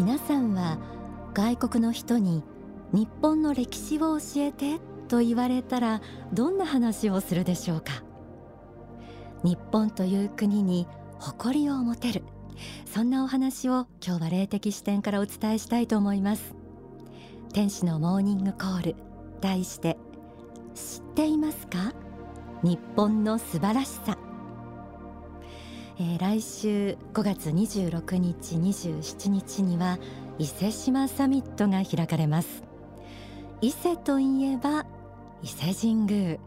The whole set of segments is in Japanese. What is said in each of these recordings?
皆さんは外国の人に日本の歴史を教えてと言われたらどんな話をするでしょうか。日本という国に誇りを持てる。そんなお話を今日は霊的視点からお伝えしたいと思います。天使のモーニングコール。題して知っていますか？日本の素晴らしさ、えー、来週5月26日27日には伊勢志摩サミットが開かれます。伊勢といえば伊勢神宮。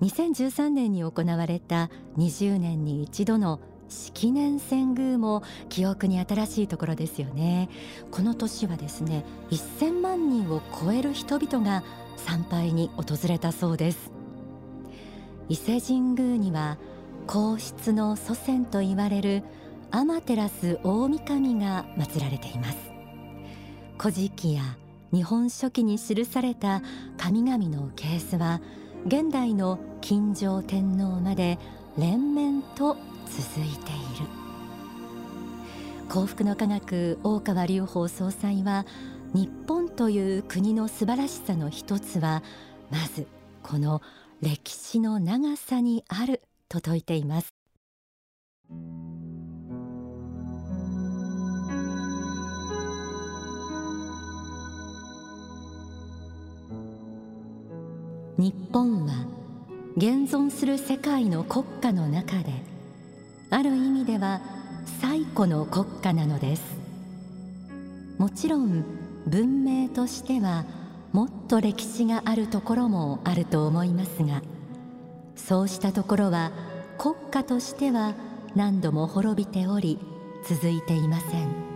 2013年に行われた20年に一度の式年遷宮も記憶に新しいところですよね。この年はですね1000万人を超える人々が参拝に訪れたそうです。伊勢神宮には皇室の祖先と言われる天照大神が祀られています。古事記や日本書紀に記された神々のケースは現代の金城天皇まで連綿と続いている。幸福の科学大川隆法総裁は日本という国の素晴らしさの一つはまずこの歴史の長さにあると説いています。日本は現存する世界の国家の中である意味では最古の国家なのです。もちろん文明としてはもっと歴史があるところもあると思いますがそうしたところは国家としては何度も滅びており続いていません。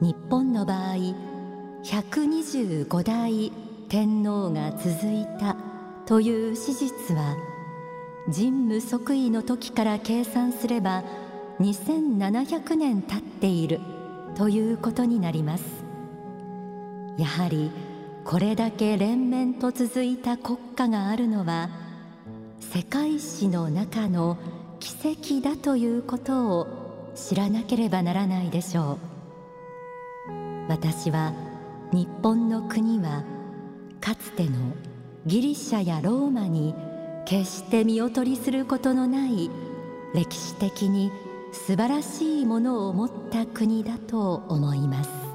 日本の場合125代天皇が続いたという史実は神武即位の時から計算すれば2700年経っているということになります。やはりこれだけ連綿と続いた国家があるのは世界史の中の奇跡だということを知らなければならないでしょう。私は日本の国はかつてのギリシャやローマに決して見劣りすることのない歴史的に素晴らしいものを持った国だと思います。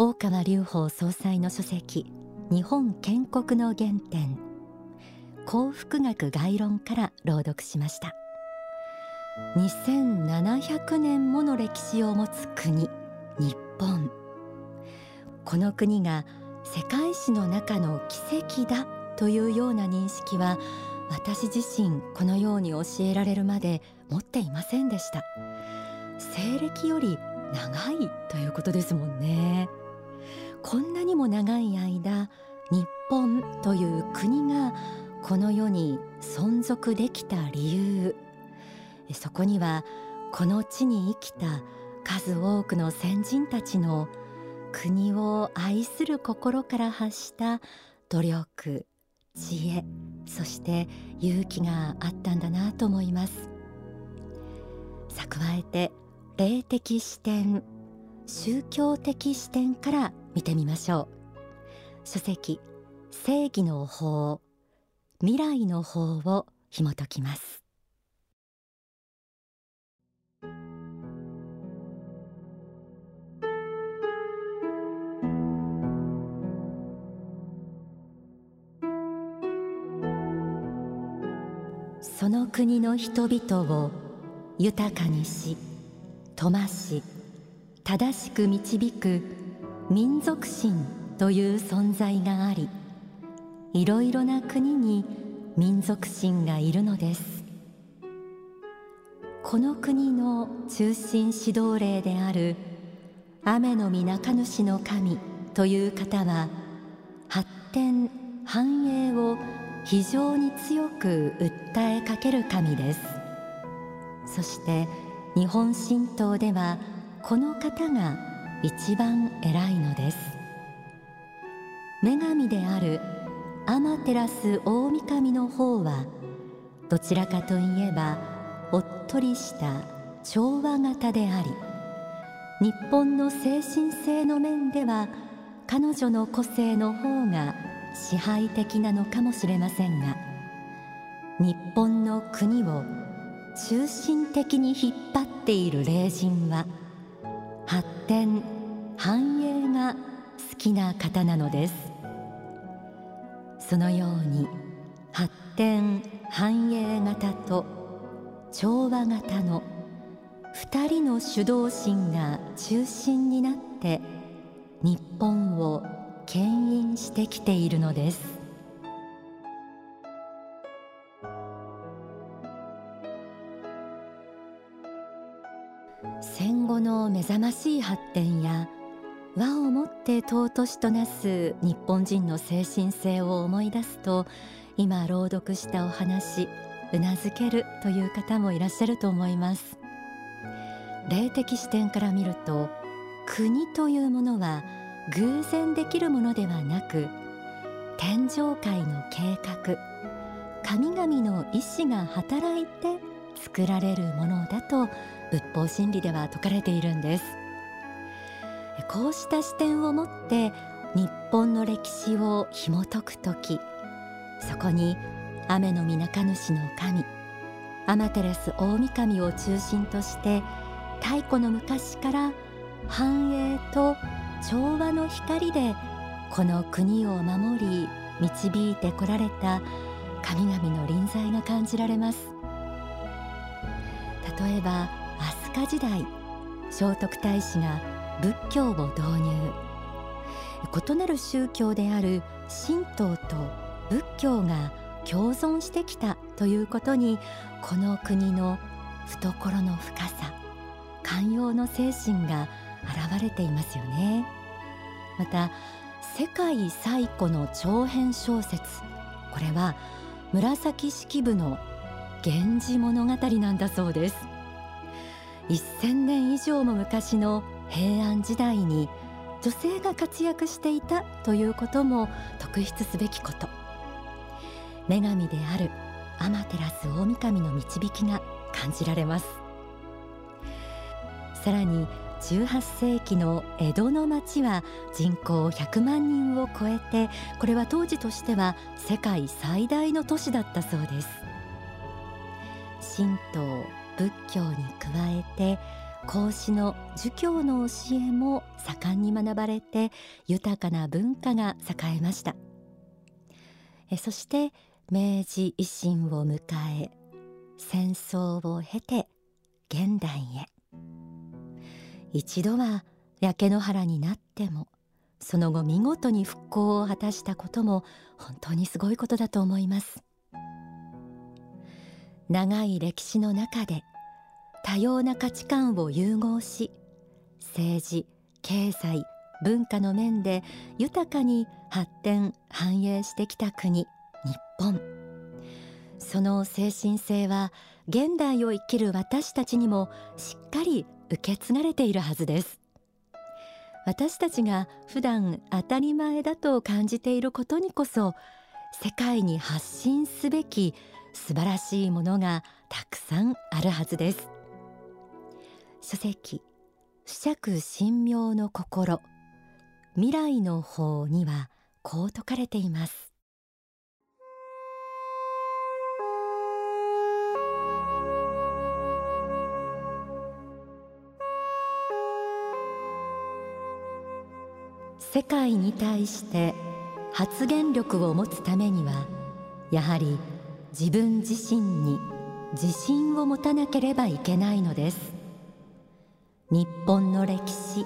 大川隆法総裁の書籍日本建国の原点。幸福学概論から朗読しました。2700年もの歴史を持つ国日本。この国が世界史の中の奇跡だというような認識は私自身このように教えられるまで持っていませんでした。西暦より長いということですもんね。こんなにも長い間日本という国がこの世に存続できた理由。そこにはこの地に生きた数多くの先人たちの国を愛する心から発した努力知恵そして勇気があったんだなと思います。さ加えて霊的視点宗教的視点から見てみましょう。書籍正義の法未来の法を紐解きます。その国の人々を豊かにし富まし正しく導く民族心という存在がありいろいろな国に民族心がいるのです。この国の中心指導霊である雨の御中主の神という方は発展繁栄を非常に強く訴えかける神です。そして日本神道ではこの方が一番偉いのです。女神である天照大神の方はどちらかといえばおっとりした調和型であり日本の精神性の面では彼女の個性の方が支配的なのかもしれませんが日本の国を中心的に引っ張っている霊人は発展繁栄が好きな方なのです。そのように発展繁栄型と調和型の2人の主導心が中心になって日本を牽引してきているのです。後の目覚ましい発展や和をもって尊しとなす日本人の精神性を思い出すと今朗読したお話うなずけるという方もいらっしゃると思います。霊的視点から見ると国というものは偶然できるものではなく天上界の計画神々の意志が働いて作られるものだと仏法真理では説かれているんです。こうした視点を持って日本の歴史を紐解くときそこに雨の御中主の神アマテレス大神を中心として太古の昔から繁栄と調和の光でこの国を守り導いてこられた神々の臨在が感じられます。例えば飛鳥時代聖徳太子が仏教を導入。異なる宗教である神道と仏教が共存してきたということにこの国の懐の深さ寛容の精神が現れていますよね。また世界最古の長編小説これは紫式部の源氏物語なんだそうです。1000年以上も昔の平安時代に女性が活躍していたということも特筆すべきこと。女神である天照大神の導きが感じられます。さらに18世紀の江戸の町は人口100万人を超えてこれは当時としては世界最大の都市だったそうです。神道仏教に加えて孔子の儒教の教えも盛んに学ばれて豊かな文化が栄えました。そして明治維新を迎え戦争を経て現代へ。一度は焼け野原になってもその後見事に復興を果たしたことも本当にすごいことだと思います。長い歴史の中で多様な価値観を融合し政治経済文化の面で豊かに発展繁栄してきた国日本。その精神性は現代を生きる私たちにもしっかり受け継がれているはずです。私たちが普段当たり前だと感じていることにこそ世界に発信すべき素晴らしいものがたくさんあるはずです。書籍不釈神妙の心。未来の方にはこう説かれています。世界に対して発言力を持つためにはやはり自分自身に自信を持たなければいけないのです。日本の歴史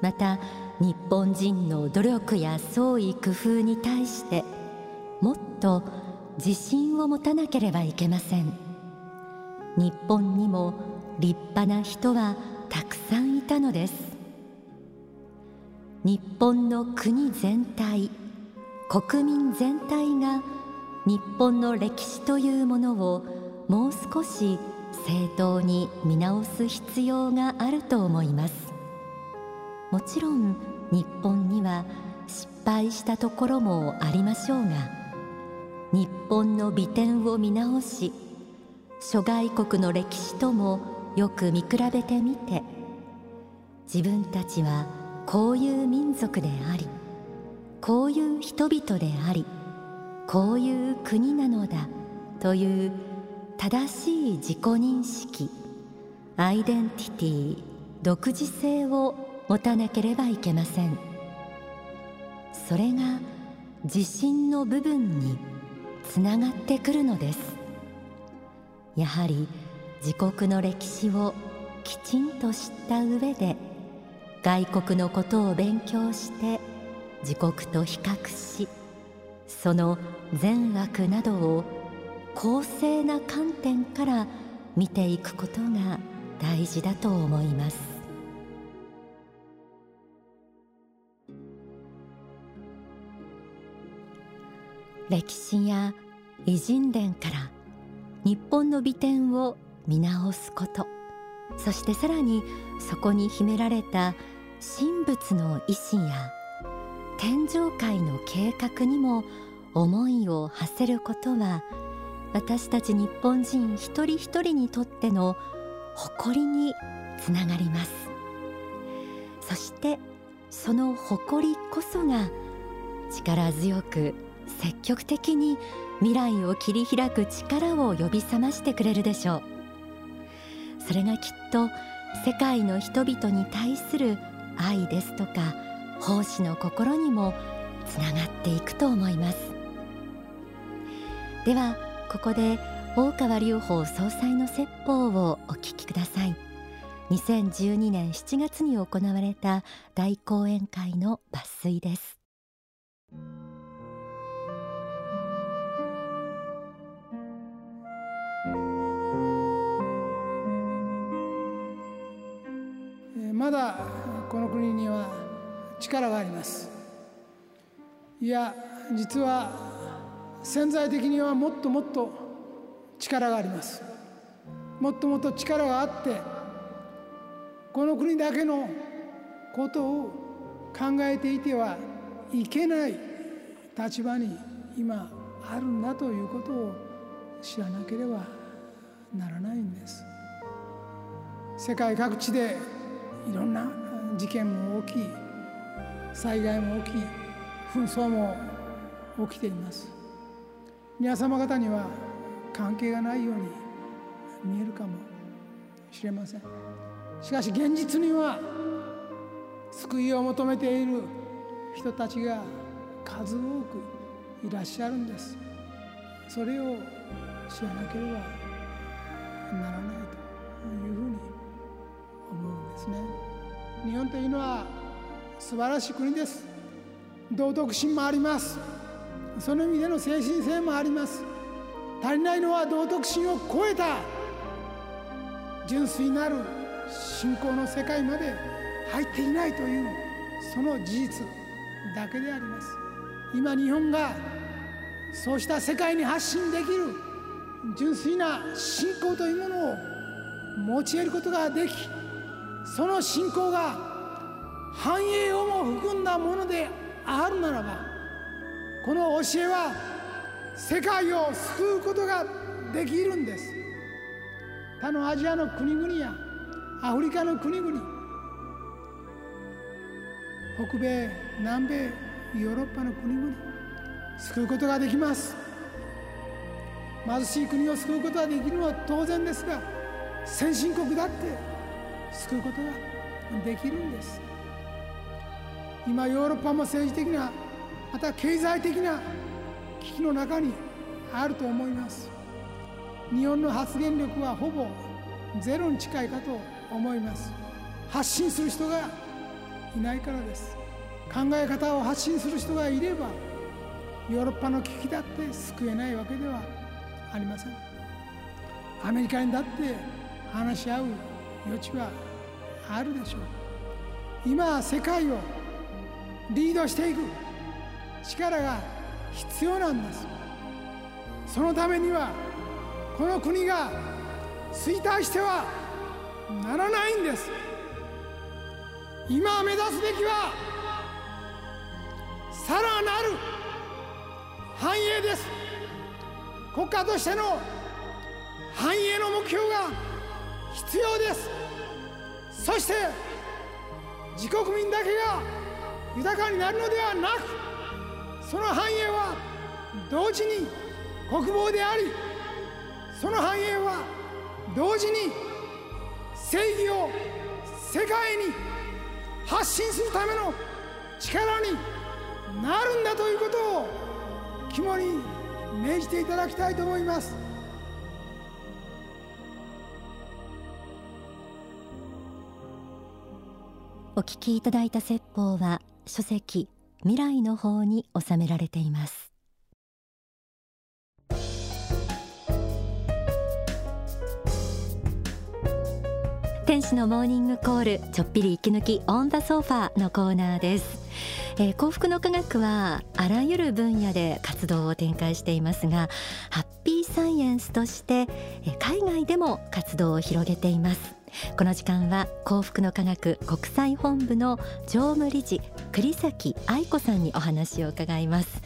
また日本人の努力や創意工夫に対してもっと自信を持たなければいけません。日本にも立派な人はたくさんいたのです。日本の国全体国民全体が日本の歴史というものをもう少し正当に見直す必要があると思います。もちろん日本には失敗したところもありましょうが日本の美点を見直し諸外国の歴史ともよく見比べてみて自分たちはこういう民族でありこういう人々でありこういう国なのだという正しい自己認識アイデンティティ独自性を持たなければいけません。それが自信の部分につながってくるのです。やはり自国の歴史をきちんと知った上で外国のことを勉強して自国と比較しその善悪などを公正な観点から見ていくことが大事だと思います。歴史や偉人伝から日本の美点を見直すこと。そしてさらにそこに秘められた神仏の意志や天上界の計画にも思いを馳せることは私たち日本人一人一人にとっての誇りにつながります。そしてその誇りこそが力強く積極的に未来を切り開く力を呼び覚ましてくれるでしょう。それがきっと世界の人々に対する愛ですとか奉仕の心にもつながっていくと思います。ではここで大川隆法総裁の説法をお聞きください。2012年7月に行われた大講演会の抜粋です。まだこの国には力があります。いや実は潜在的にはもっともっと力があります。もっともっと力があってこの国だけのことを考えていてはいけない立場に今あるんだということを知らなければならないんです。世界各地でいろんな事件も起きい災害も起き紛争も起きています。皆様方には関係がないように見えるかもしれません。しかし現実には救いを求めている人たちが数多くいらっしゃるんです。それを知らなければならないというふうに思うんですね。日本というのは素晴らしい国です。道徳心もあります。その意味での精神性もあります。足りないのは道徳心を超えた。純粋なる信仰の世界まで入っていないというその事実だけであります。今日本がそうした世界に発信できる純粋な信仰というものを持ち得ることができその信仰が繁栄をも含んだものであるならばこの教えは世界を救うことができるんです。他のアジアの国々やアフリカの国々北米南米ヨーロッパの国々救うことができます。貧しい国を救うことができるのは当然ですが先進国だって救うことができるんです。今ヨーロッパも政治的なまた経済的な危機の中にあると思います。日本の発言力はほぼゼロに近いかと思います。発信する人がいないからです。考え方を発信する人がいればヨーロッパの危機だって救えないわけではありません。アメリカにだって話し合う余地はあるでしょう。今世界をリードしていく。力が必要なんです。そのためにはこの国が衰退してはならないんです。今目指すべきはさらなる繁栄です。国家としての繁栄の目標が必要です。そして自国民だけが豊かになるのではなくその繁栄は同時に国防でありその繁栄は同時に正義を世界に発信するための力になるんだということを肝に銘じていただきたいと思います。お聞きいただいた説法は書籍未来の方に収められています。天使のモーニングコールちょっぴり息抜きオンダソファーのコーナーです。えー、幸福の科学はあらゆる分野で活動を展開していますがハッピーサイエンスとして、えー、海外でも活動を広げています。この時間は幸福の科学国際本部の常務理事栗崎愛子さんにお話を伺います、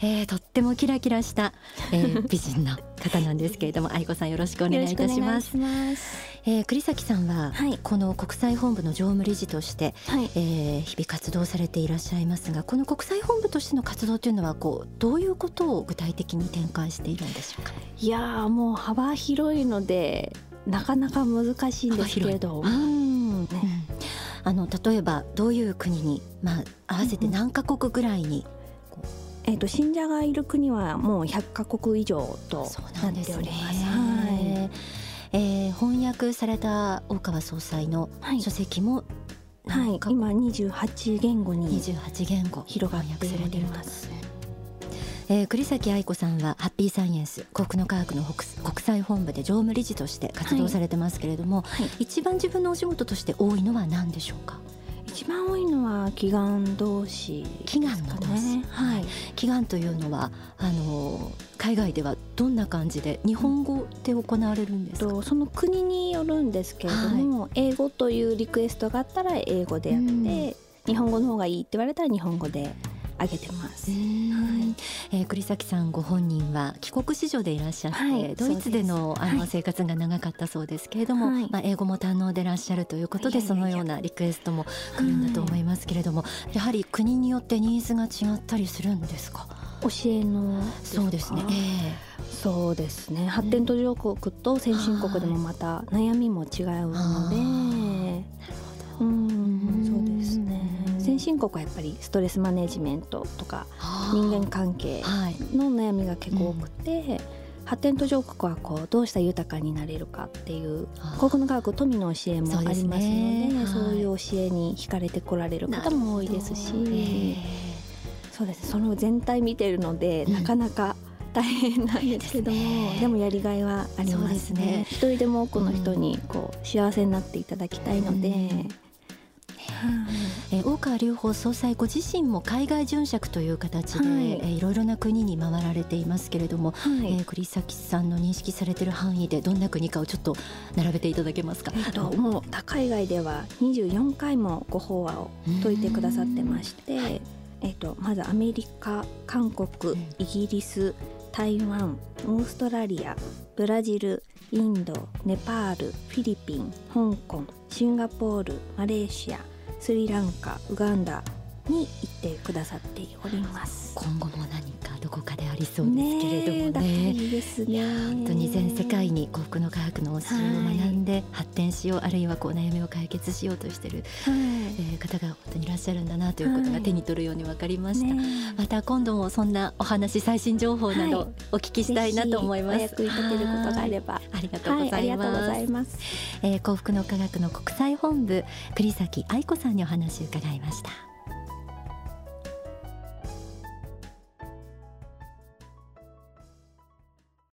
えー、とってもキラキラした、えー、美人の方なんですけれども愛子さんよろしくお願いいたします。えー、栗崎さんは、はい、この国際本部の常務理事として、はい、えー、日々活動されていらっしゃいますがこの国際本部としての活動というのはこうどういうことを具体的に展開しているんでしょうか？いやもう幅広いのでなかなか難しいんですけれど、うん。ね、あの例えばどういう国に、まあ、合わせて何カ国ぐらいに、えーと、信者がいる国はもう100カ国以上となっております。はい。えー、翻訳された大川総裁の書籍も、はい、はい、今28言語に28言語。広がっております。えー、栗崎愛子さんはハッピーサイエンス幸福の科学の国際本部で常務理事として活動されてますけれども、はい。はい、一番自分のお仕事として多いのは何でしょうか？一番多いのは祈願同士、ね、祈願の同士、はい、祈願というのはあの海外ではどんな感じで日本語で行われるんですか、うん、その国によるんですけれども、はい、英語というリクエストがあったら英語でやって、うん、日本語の方がいいって言われたら日本語で上げてます。はい、えー、栗崎さんご本人は帰国子女でいらっしゃって、はい、ドイツでのあの生活が長かったそうですけれども、はい、まあ英語も堪能でいらっしゃるということでそのようなリクエストも来るんだと思いますけれども、やはり国によってニーズが違ったりするんですか？教えの。そうですね。えー、そうですね。発展途上国と先進国でもまた悩みも違うので。なるほど。うん、ね。先進国はやっぱりストレスマネジメントとか人間関係の悩みが結構多くて、発展途上国はこうどうしたら豊かになれるかっていう国の科学富の教えもありますのでそう、ね。そういう教えに惹かれてこられる方も多いですし、そうです。その全体見てるので、なかなか大変なんですけども、でもやりがいはありますね。一人でも多くの人にこう幸せになっていただきたいので。えー、大川隆法総裁ご自身も海外巡借という形で、はい。えー、いろいろな国に回られていますけれども、はい、えー、栗崎さんの認識されている範囲でどんな国かをちょっと並べていただけますか？えっと、もう海外では24回もご法話を説いてくださってまして、えっと、まずアメリカ韓国イギリス台湾オーストラリアブラジルインドネパールフィリピン香港シンガポールマレーシアスリランカウガンダに行ってくださっております。今後も何かどこかでありそうですけれどもね。ねですね。本当に全世界に幸福の科学の教えを学んで発展しよう、はい、あるいはこう悩みを解決しようとしている、はい、えー、方が本当にいらっしゃるんだなということが手に取るように分かりました、はいね、また今度もそんなお話最新情報などお聞きしたいなと思います、お役に立てることがあれば。ありがとうございます,、えー、幸福の科学の国際本部栗崎愛子さんにお話を伺いました